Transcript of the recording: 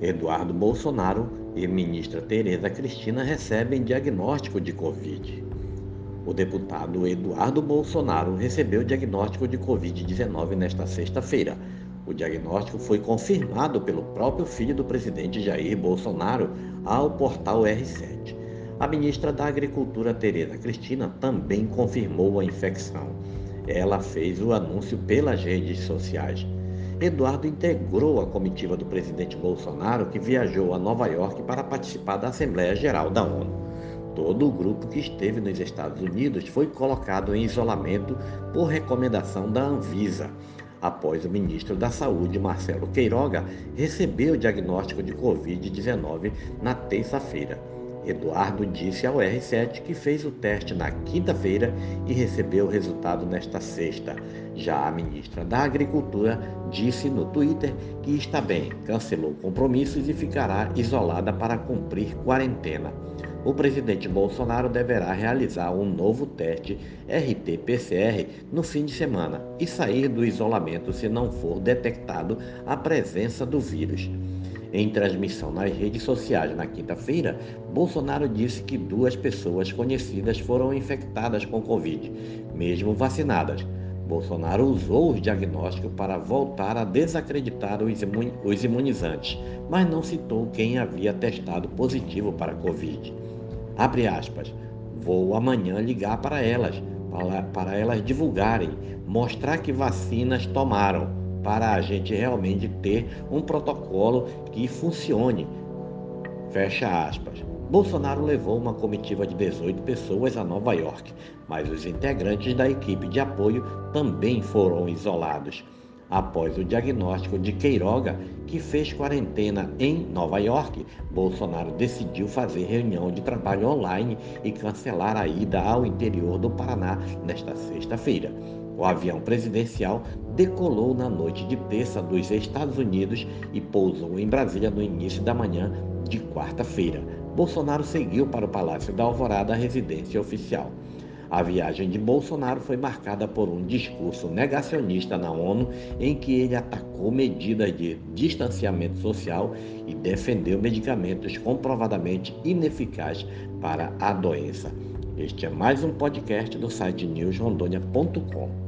Eduardo Bolsonaro e ministra Tereza Cristina recebem diagnóstico de Covid. O deputado Eduardo Bolsonaro recebeu diagnóstico de Covid-19 nesta sexta-feira. O diagnóstico foi confirmado pelo próprio filho do presidente Jair Bolsonaro ao portal R7. A ministra da Agricultura, Tereza Cristina, também confirmou a infecção. Ela fez o anúncio pelas redes sociais. Eduardo integrou a comitiva do presidente Bolsonaro que viajou a Nova York para participar da Assembleia Geral da ONU. Todo o grupo que esteve nos Estados Unidos foi colocado em isolamento por recomendação da Anvisa, após o ministro da Saúde, Marcelo Queiroga, receber o diagnóstico de Covid-19 na terça-feira. Eduardo disse ao R7 que fez o teste na quinta-feira e recebeu o resultado nesta sexta. Já a ministra da Agricultura disse no Twitter que está bem, cancelou compromissos e ficará isolada para cumprir quarentena. O presidente Bolsonaro deverá realizar um novo teste RT-PCR no fim de semana e sair do isolamento se não for detectado a presença do vírus. Em transmissão nas redes sociais na quinta-feira, Bolsonaro disse que duas pessoas conhecidas foram infectadas com Covid, mesmo vacinadas. Bolsonaro usou os diagnósticos para voltar a desacreditar os imunizantes, mas não citou quem havia testado positivo para Covid. Abre aspas. Vou amanhã ligar para elas, para, para elas divulgarem, mostrar que vacinas tomaram para a gente realmente ter um protocolo que funcione. Fecha aspas. Bolsonaro levou uma comitiva de 18 pessoas a Nova York, mas os integrantes da equipe de apoio também foram isolados. Após o diagnóstico de Queiroga, que fez quarentena em Nova York, Bolsonaro decidiu fazer reunião de trabalho online e cancelar a ida ao interior do Paraná nesta sexta-feira. O avião presidencial decolou na noite de terça dos Estados Unidos e pousou em Brasília no início da manhã de quarta-feira. Bolsonaro seguiu para o Palácio da Alvorada, residência oficial. A viagem de Bolsonaro foi marcada por um discurso negacionista na ONU, em que ele atacou medidas de distanciamento social e defendeu medicamentos comprovadamente ineficazes para a doença. Este é mais um podcast do site newsrondônia.com.